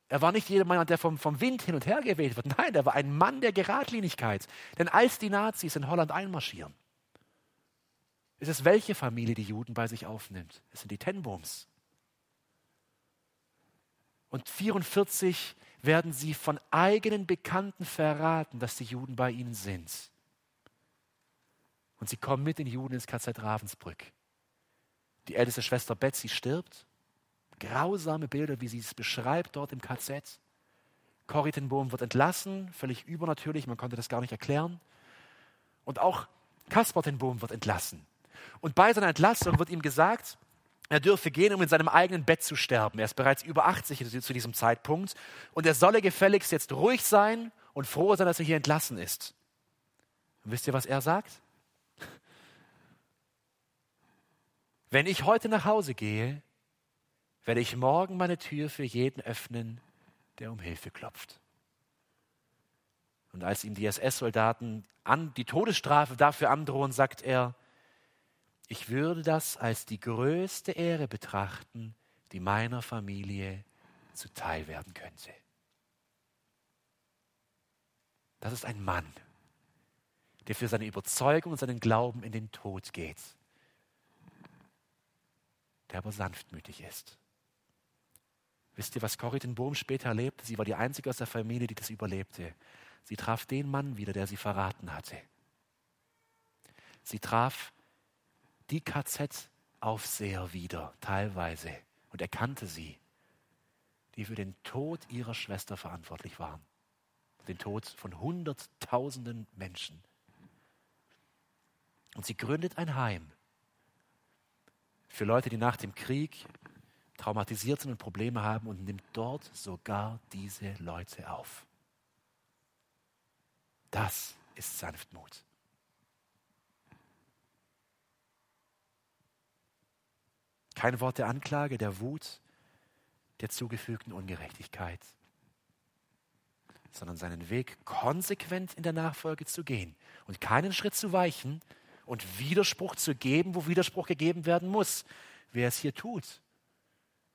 Er war nicht jemand, der vom, vom Wind hin und her geweht wird. Nein, er war ein Mann der Geradlinigkeit. Denn als die Nazis in Holland einmarschieren, ist es welche Familie die Juden bei sich aufnimmt? Es sind die Tenboms. Und 44 werden sie von eigenen Bekannten verraten, dass die Juden bei ihnen sind. Und sie kommen mit den Juden ins KZ Ravensbrück. Die älteste Schwester Betsy stirbt. Grausame Bilder, wie sie es beschreibt dort im KZ. Corrie ten Boom wird entlassen, völlig übernatürlich, man konnte das gar nicht erklären. Und auch Kaspar ten Boom wird entlassen. Und bei seiner Entlassung wird ihm gesagt, er dürfe gehen, um in seinem eigenen Bett zu sterben. Er ist bereits über 80 zu diesem Zeitpunkt. Und er solle gefälligst jetzt ruhig sein und froh sein, dass er hier entlassen ist. Und wisst ihr, was er sagt? Wenn ich heute nach Hause gehe, werde ich morgen meine Tür für jeden öffnen, der um Hilfe klopft. Und als ihm die SS-Soldaten die Todesstrafe dafür androhen, sagt er, ich würde das als die größte Ehre betrachten, die meiner Familie zuteil werden könnte. Das ist ein Mann, der für seine Überzeugung und seinen Glauben in den Tod geht, der aber sanftmütig ist. Wisst ihr, was Corrie den Bohm später erlebte? Sie war die einzige aus der Familie, die das überlebte. Sie traf den Mann wieder, der sie verraten hatte. Sie traf die KZ-Aufseher wieder, teilweise, und erkannte sie, die für den Tod ihrer Schwester verantwortlich waren. Den Tod von Hunderttausenden Menschen. Und sie gründet ein Heim für Leute, die nach dem Krieg traumatisiert sind und Probleme haben und nimmt dort sogar diese Leute auf. Das ist Sanftmut. Kein Wort der Anklage, der Wut, der zugefügten Ungerechtigkeit, sondern seinen Weg konsequent in der Nachfolge zu gehen und keinen Schritt zu weichen und Widerspruch zu geben, wo Widerspruch gegeben werden muss. Wer es hier tut,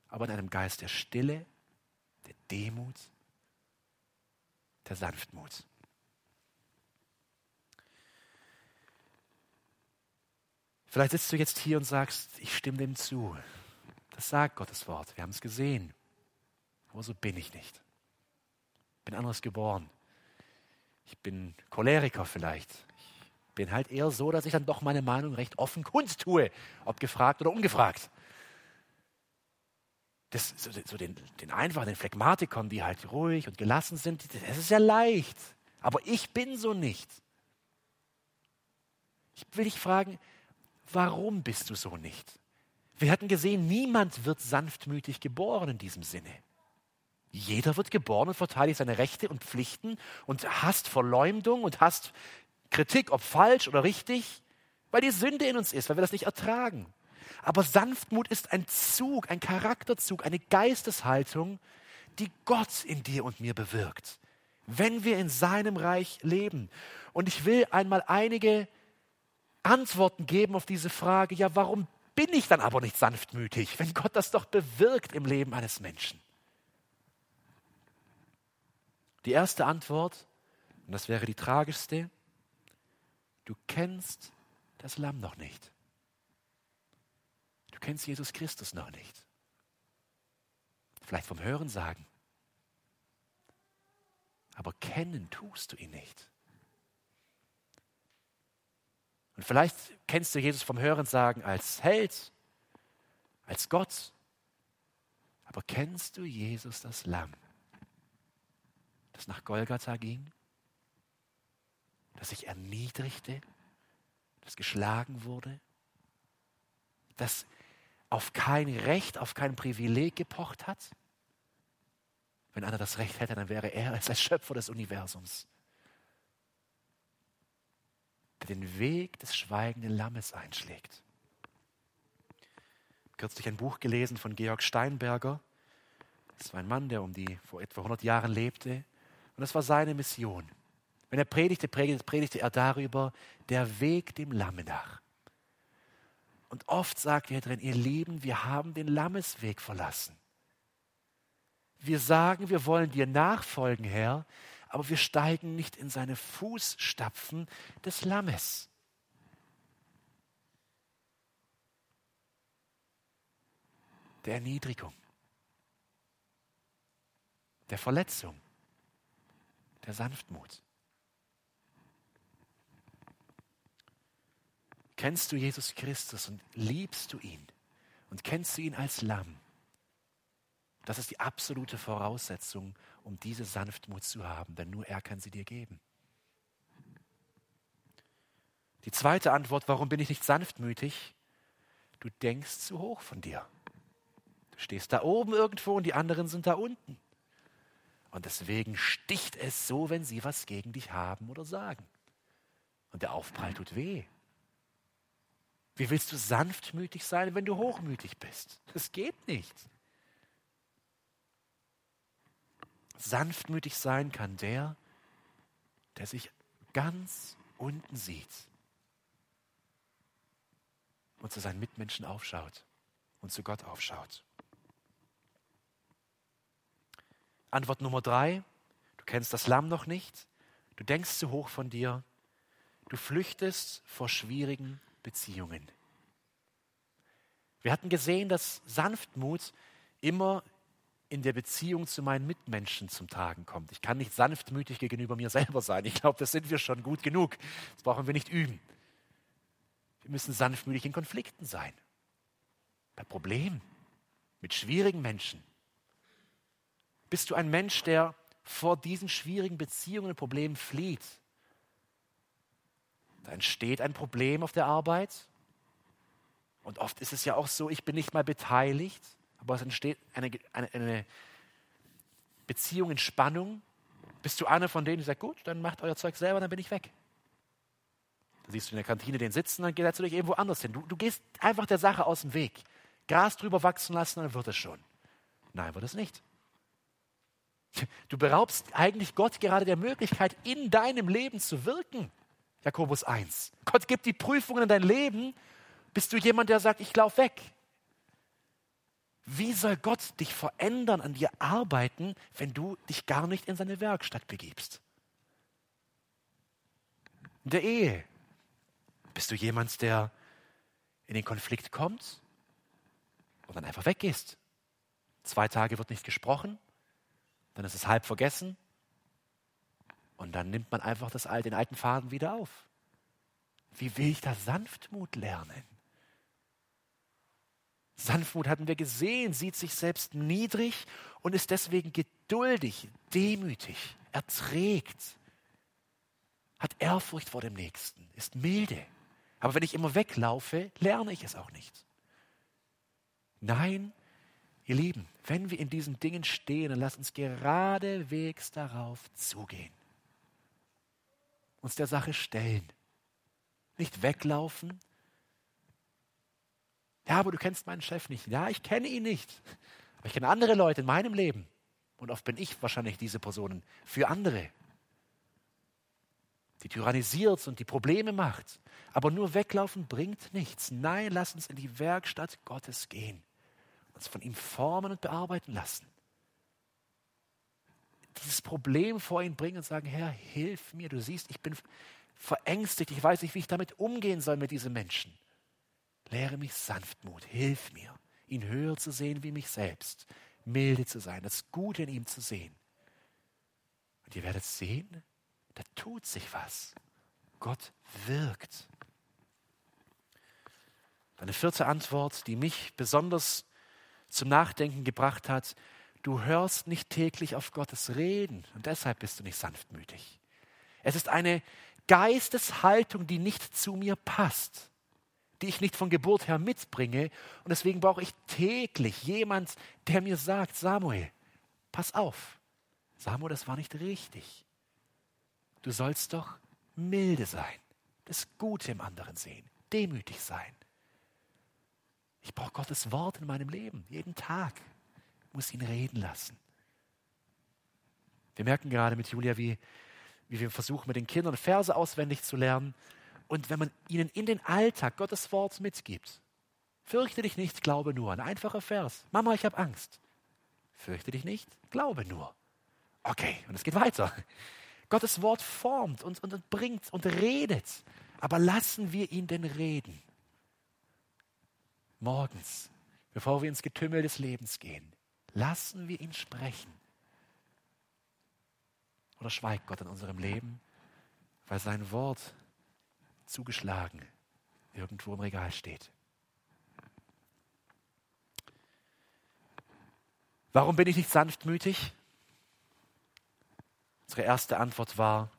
aber in einem Geist der Stille, der Demut, der Sanftmut. Vielleicht sitzt du jetzt hier und sagst, ich stimme dem zu. Das sagt Gottes Wort. Wir haben es gesehen. Aber so bin ich nicht. Ich bin anders geboren. Ich bin Choleriker vielleicht. Bin halt eher so, dass ich dann doch meine Meinung recht offen kundtue, ob gefragt oder ungefragt das, so, so den, den einfachen, den Phlegmatikern, die halt ruhig und gelassen sind, das ist ja leicht. Aber ich bin so nicht. Ich will dich fragen, warum bist du so nicht? Wir hatten gesehen, niemand wird sanftmütig geboren in diesem Sinne. Jeder wird geboren und verteidigt seine Rechte und Pflichten und hasst Verleumdung und hasst Kritik, ob falsch oder richtig, weil die Sünde in uns ist, weil wir das nicht ertragen. Aber Sanftmut ist ein Zug, ein Charakterzug, eine Geisteshaltung, die Gott in dir und mir bewirkt, wenn wir in seinem Reich leben. Und ich will einmal einige Antworten geben auf diese Frage, ja, warum bin ich dann aber nicht sanftmütig, wenn Gott das doch bewirkt im Leben eines Menschen? Die erste Antwort, und das wäre die tragischste, du kennst das Lamm noch nicht. Du kennst Jesus Christus noch nicht. Vielleicht vom Hören sagen. Aber kennen tust du ihn nicht. Und vielleicht kennst du Jesus vom Hören sagen als Held, als Gott. Aber kennst du Jesus das Lamm, das nach Golgatha ging, das sich erniedrigte, das geschlagen wurde, das auf kein Recht, auf kein Privileg gepocht hat? Wenn einer das Recht hätte, dann wäre er als Schöpfer des Universums, der den Weg des schweigenden Lammes einschlägt. Kürzlich ein Buch gelesen von Georg Steinberger. Das war ein Mann, der um die vor etwa 100 Jahren lebte. Und das war seine Mission. Wenn er predigte, predigte, predigte er darüber, der Weg dem Lamme nach. Und oft sagt er drin, ihr Lieben, wir haben den Lammesweg verlassen. Wir sagen, wir wollen dir nachfolgen, Herr, aber wir steigen nicht in seine Fußstapfen des Lammes. Der Erniedrigung, der Verletzung, der Sanftmut. Kennst du Jesus Christus und liebst du ihn? Und kennst du ihn als Lamm, Das ist die absolute Voraussetzung, um diese Sanftmut zu haben, denn nur er kann sie dir geben. Die zweite Antwort, warum bin ich nicht sanftmütig? Du denkst zu hoch von dir. Du stehst da oben irgendwo und die anderen sind da unten. Und deswegen sticht es so, wenn sie was gegen dich haben oder sagen. Und der Aufprall tut weh. Wie willst du sanftmütig sein, wenn du hochmütig bist? Das geht nicht. Sanftmütig sein kann der, der sich ganz unten sieht und zu seinen Mitmenschen aufschaut und zu Gott aufschaut. Antwort Nummer drei, du kennst das Lamm noch nicht, du denkst zu hoch von dir, du flüchtest vor schwierigen Beziehungen. Wir hatten gesehen, dass Sanftmut immer in der Beziehung zu meinen Mitmenschen zum Tragen kommt. Ich kann nicht sanftmütig gegenüber mir selber sein. Ich glaube, das sind wir schon gut genug. Das brauchen wir nicht üben. Wir müssen sanftmütig in Konflikten sein. Bei Problemen, mit schwierigen Menschen. Bist du ein Mensch, der vor diesen schwierigen Beziehungen und Problemen flieht? Da entsteht ein Problem auf der Arbeit. Und oft ist es ja auch so, ich bin nicht mal beteiligt, aber es entsteht eine, eine, eine Beziehung in Spannung. Bist du einer von denen, die sagt, gut, dann macht euer Zeug selber, dann bin ich weg. Da siehst du in der Kantine den sitzen, dann setzt du dich irgendwo anders hin. Du, du gehst einfach der Sache aus dem Weg. Gras drüber wachsen lassen, dann wird es schon. Nein, wird es nicht. Du beraubst eigentlich Gott gerade der Möglichkeit, in deinem Leben zu wirken. Jakobus 1. Gott gibt die Prüfungen in dein Leben. Bist du jemand, der sagt, ich laufe weg? Wie soll Gott dich verändern, an dir arbeiten, wenn du dich gar nicht in seine Werkstatt begibst? In der Ehe. Bist du jemand, der in den Konflikt kommt und dann einfach weggehst? Zwei Tage wird nicht gesprochen, dann ist es halb vergessen und dann nimmt man einfach das, den alten Faden wieder auf. Wie will ich da Sanftmut lernen? Sanftmut hatten wir gesehen, sieht sich selbst niedrig und ist deswegen geduldig, demütig, erträgt, hat Ehrfurcht vor dem Nächsten, ist milde. Aber wenn ich immer weglaufe, lerne ich es auch nicht. Nein, Ihr Lieben, wenn wir in diesen Dingen stehen, dann lasst uns geradewegs darauf zugehen. Uns der Sache stellen. Nicht weglaufen. Ja, aber du kennst meinen Chef nicht. Ja, ich kenne ihn nicht. Aber ich kenne andere Leute in meinem Leben. Und oft bin ich wahrscheinlich diese Personen für andere. Die tyrannisiert und die Probleme macht. Aber nur weglaufen bringt nichts. Nein, lass uns in die Werkstatt Gottes gehen uns von ihm formen und bearbeiten lassen. Dieses Problem vor ihn bringen und sagen, Herr, hilf mir. Du siehst, ich bin verängstigt, ich weiß nicht, wie ich damit umgehen soll mit diesen Menschen. Lehre mich Sanftmut, hilf mir, ihn höher zu sehen wie mich selbst, milde zu sein, das Gute in ihm zu sehen. Und ihr werdet sehen, da tut sich was. Gott wirkt. Eine vierte Antwort, die mich besonders zum Nachdenken gebracht hat, du hörst nicht täglich auf Gottes Reden und deshalb bist du nicht sanftmütig. Es ist eine Geisteshaltung, die nicht zu mir passt, die ich nicht von Geburt her mitbringe und deswegen brauche ich täglich jemand, der mir sagt, Samuel, pass auf, Samuel, das war nicht richtig. Du sollst doch milde sein, das Gute im anderen sehen, demütig sein. Ich brauche Gottes Wort in meinem Leben, jeden Tag. Muss ihn reden lassen. Wir merken gerade mit Julia, wie, wie wir versuchen, mit den Kindern Verse auswendig zu lernen. Und wenn man ihnen in den Alltag Gottes Wort mitgibt, fürchte dich nicht, glaube nur. Ein einfacher Vers. Mama, ich habe Angst. Fürchte dich nicht, glaube nur. Okay, und es geht weiter. Gottes Wort formt und, und, und bringt und redet. Aber lassen wir ihn denn reden? morgens, bevor wir ins Getümmel des Lebens gehen, lassen wir ihn sprechen. Oder schweigt Gott in unserem Leben, weil sein Wort zugeschlagen irgendwo im Regal steht. Warum bin ich nicht sanftmütig? Unsere erste Antwort war,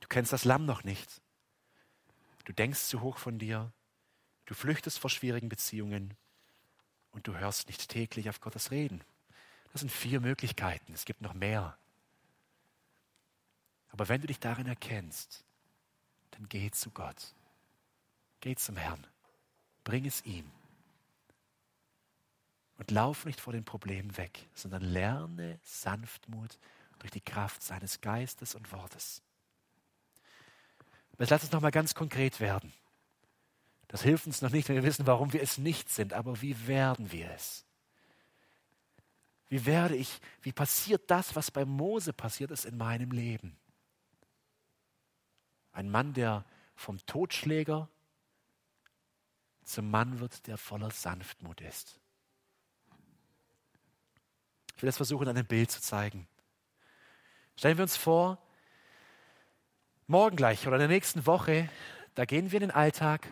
du kennst das Lamm noch nicht. Du denkst zu hoch von dir, du flüchtest vor schwierigen Beziehungen und du hörst nicht täglich auf Gottes Reden. Das sind vier Möglichkeiten, es gibt noch mehr. Aber wenn du dich darin erkennst, dann geh zu Gott. Geh zum Herrn. Bring es ihm. Und lauf nicht vor den Problemen weg, sondern lerne Sanftmut durch die Kraft seines Geistes und Wortes. Jetzt lass uns nochmal ganz konkret werden. Das hilft uns noch nicht, wenn wir wissen, warum wir es nicht sind, aber wie werden wir es? Wie werde ich, wie passiert das, was bei Mose passiert ist in meinem Leben? Ein Mann, der vom Totschläger zum Mann wird, der voller Sanftmut ist. Ich will das versuchen, an einem Bild zu zeigen. Stellen wir uns vor, morgen gleich oder in der nächsten Woche, da gehen wir in den Alltag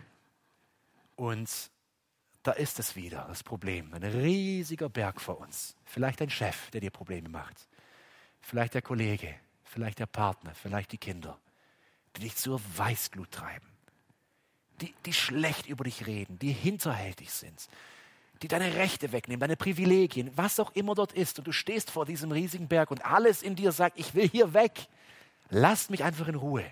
und da ist es wieder, das Problem. Ein riesiger Berg vor uns. Vielleicht ein Chef, der dir Probleme macht. Vielleicht der Kollege, vielleicht der Partner, vielleicht die Kinder, die dich zur Weißglut treiben. Die, die schlecht über dich reden, die hinterhältig sind, die deine Rechte wegnehmen, deine Privilegien, was auch immer dort ist. Und du stehst vor diesem riesigen Berg und alles in dir sagt, ich will hier weg. Lasst mich einfach in Ruhe.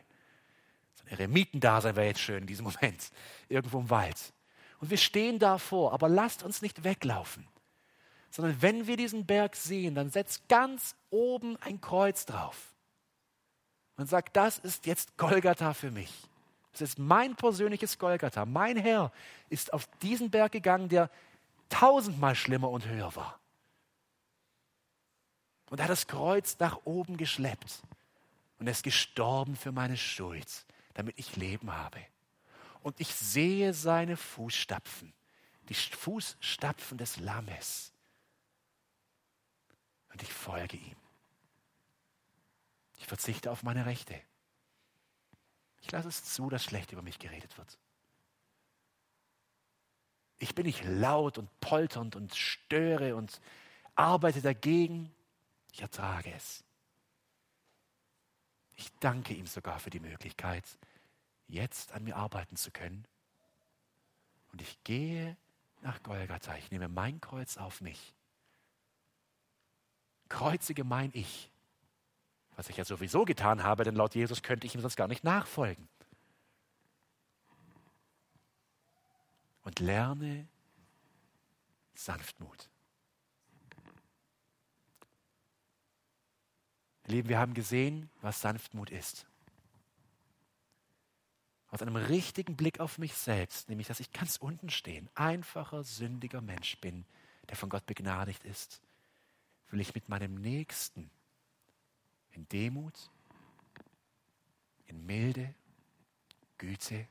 So ein Eremitendasein wäre jetzt schön in diesem Moment, irgendwo im Wald. Und wir stehen davor, aber lasst uns nicht weglaufen, sondern wenn wir diesen Berg sehen, dann setzt ganz oben ein Kreuz drauf und sagt, das ist jetzt Golgatha für mich. Das ist mein persönliches Golgatha. Mein Herr ist auf diesen Berg gegangen, der tausendmal schlimmer und höher war. Und er hat das Kreuz nach oben geschleppt und er ist gestorben für meine Schuld, damit ich Leben habe und ich sehe seine Fußstapfen, die Fußstapfen des Lammes. Und ich folge ihm. Ich verzichte auf meine Rechte. Ich lasse es zu, dass schlecht über mich geredet wird. Ich bin nicht laut und polternd und störe und arbeite dagegen. Ich ertrage es. Ich danke ihm sogar für die Möglichkeit, jetzt an mir arbeiten zu können. Und ich gehe nach Golgatha. Ich nehme mein Kreuz auf mich. Kreuzige mein Ich. Was ich ja sowieso getan habe, denn laut Jesus könnte ich ihm sonst gar nicht nachfolgen. Und lerne Sanftmut. Lieben, wir haben gesehen, was Sanftmut ist aus einem richtigen Blick auf mich selbst, nämlich dass ich ganz unten stehen, einfacher, sündiger Mensch bin, der von Gott begnadigt ist, will ich mit meinem Nächsten in Demut, in Milde, Güte,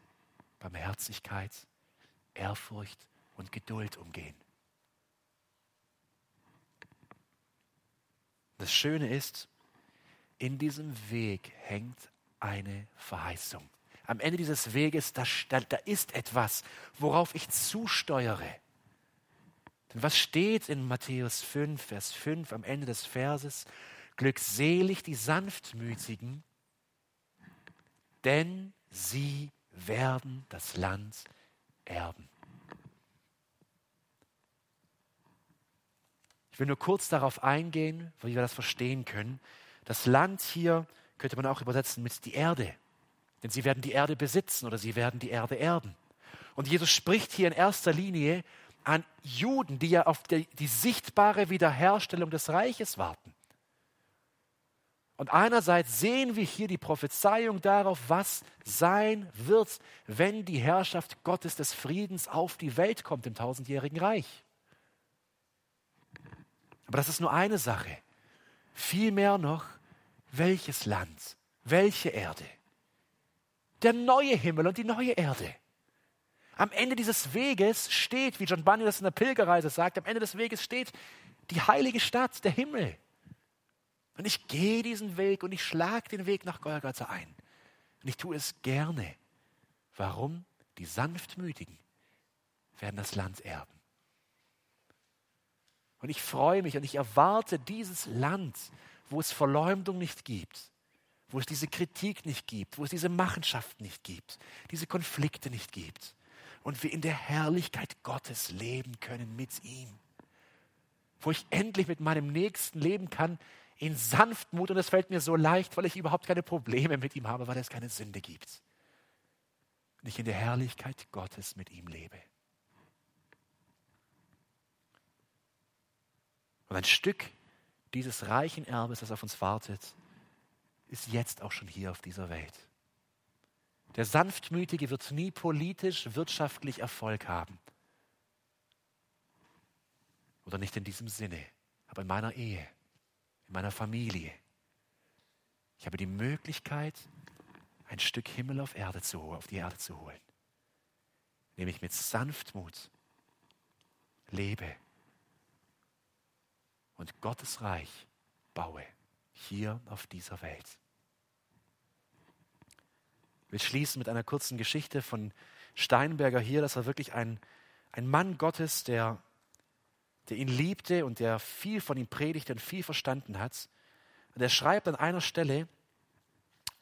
Barmherzigkeit, Ehrfurcht und Geduld umgehen. Das Schöne ist, in diesem Weg hängt eine Verheißung am Ende dieses Weges, da, da, da ist etwas, worauf ich zusteuere. Denn was steht in Matthäus 5, Vers 5 am Ende des Verses? Glückselig die Sanftmütigen, denn sie werden das Land erben. Ich will nur kurz darauf eingehen, wie wir das verstehen können. Das Land hier könnte man auch übersetzen mit die Erde. Denn sie werden die Erde besitzen oder sie werden die Erde erben. Und Jesus spricht hier in erster Linie an Juden, die ja auf die, die sichtbare Wiederherstellung des Reiches warten. Und einerseits sehen wir hier die Prophezeiung darauf, was sein wird, wenn die Herrschaft Gottes des Friedens auf die Welt kommt im tausendjährigen Reich. Aber das ist nur eine Sache. Vielmehr noch, welches Land, welche Erde der neue Himmel und die neue Erde. Am Ende dieses Weges steht, wie John Bunyan das in der Pilgerreise sagt, am Ende des Weges steht die heilige Stadt, der Himmel. Und ich gehe diesen Weg und ich schlage den Weg nach Golgatha ein. Und ich tue es gerne. Warum? Die Sanftmütigen werden das Land erben. Und ich freue mich und ich erwarte dieses Land, wo es Verleumdung nicht gibt, wo es diese Kritik nicht gibt, wo es diese Machenschaft nicht gibt, diese Konflikte nicht gibt. Und wir in der Herrlichkeit Gottes leben können mit ihm. Wo ich endlich mit meinem Nächsten leben kann in Sanftmut. Und es fällt mir so leicht, weil ich überhaupt keine Probleme mit ihm habe, weil es keine Sünde gibt. Und ich in der Herrlichkeit Gottes mit ihm lebe. Und ein Stück dieses reichen Erbes, das auf uns wartet, ist jetzt auch schon hier auf dieser Welt. Der Sanftmütige wird nie politisch, wirtschaftlich Erfolg haben. Oder nicht in diesem Sinne, aber in meiner Ehe, in meiner Familie. Ich habe die Möglichkeit, ein Stück Himmel auf, Erde zu, auf die Erde zu holen. Indem ich mit Sanftmut lebe und Gottes Reich baue, hier auf dieser Welt. Will schließen mit einer kurzen Geschichte von Steinberger hier. Das war wirklich ein, ein Mann Gottes, der, der ihn liebte und der viel von ihm predigte und viel verstanden hat. Und er schreibt an einer Stelle,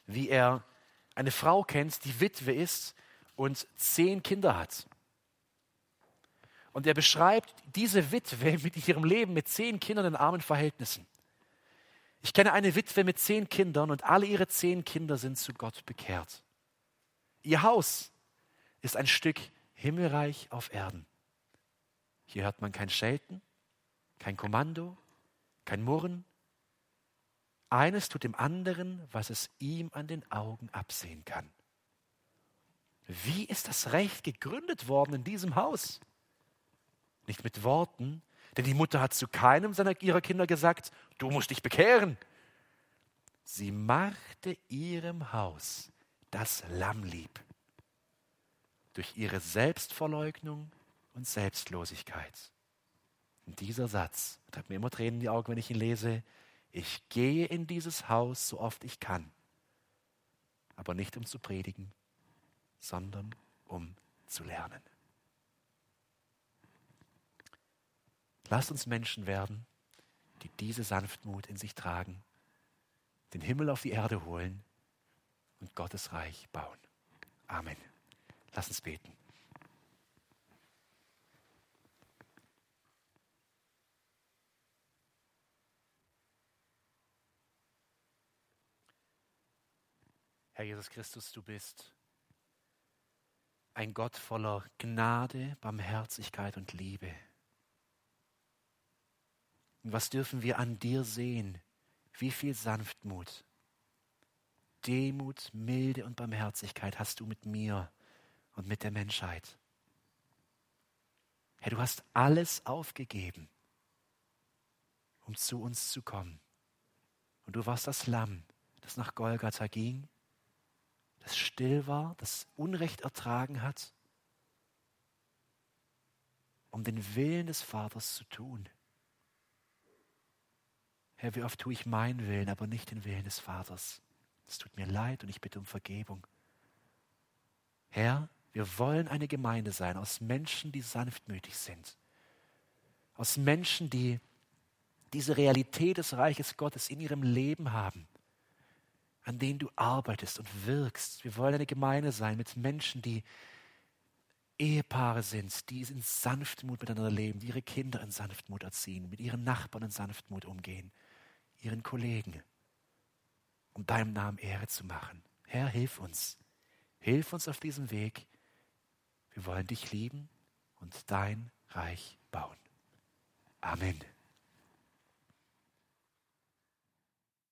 wie er eine Frau kennt, die Witwe ist und zehn Kinder hat. Und er beschreibt diese Witwe mit ihrem Leben mit zehn Kindern in armen Verhältnissen. Ich kenne eine Witwe mit zehn Kindern und alle ihre zehn Kinder sind zu Gott bekehrt. Ihr Haus ist ein Stück Himmelreich auf Erden. Hier hört man kein Schelten, kein Kommando, kein Murren. Eines tut dem anderen, was es ihm an den Augen absehen kann. Wie ist das Recht gegründet worden in diesem Haus? nicht mit Worten, denn die Mutter hat zu keinem seiner, ihrer Kinder gesagt, du musst dich bekehren. Sie machte ihrem Haus das Lamm lieb durch ihre Selbstverleugnung und Selbstlosigkeit. Und dieser Satz hat mir immer Tränen in die Augen, wenn ich ihn lese. Ich gehe in dieses Haus so oft ich kann, aber nicht um zu predigen, sondern um zu lernen. Lasst uns Menschen werden, die diese Sanftmut in sich tragen, den Himmel auf die Erde holen und Gottes Reich bauen. Amen. Lass uns beten. Herr Jesus Christus, du bist ein Gott voller Gnade, Barmherzigkeit und Liebe. Und was dürfen wir an dir sehen? Wie viel Sanftmut, Demut, Milde und Barmherzigkeit hast du mit mir und mit der Menschheit. Herr, du hast alles aufgegeben, um zu uns zu kommen. Und du warst das Lamm, das nach Golgatha ging, das still war, das Unrecht ertragen hat, um den Willen des Vaters zu tun. Herr, wie oft tue ich meinen Willen, aber nicht den Willen des Vaters. Es tut mir leid und ich bitte um Vergebung. Herr, wir wollen eine Gemeinde sein aus Menschen, die sanftmütig sind. Aus Menschen, die diese Realität des Reiches Gottes in ihrem Leben haben, an denen du arbeitest und wirkst. Wir wollen eine Gemeinde sein mit Menschen, die Ehepaare sind, die in Sanftmut miteinander leben, die ihre Kinder in Sanftmut erziehen, mit ihren Nachbarn in Sanftmut umgehen ihren Kollegen, um deinem Namen Ehre zu machen. Herr, hilf uns. Hilf uns auf diesem Weg. Wir wollen dich lieben und dein Reich bauen. Amen.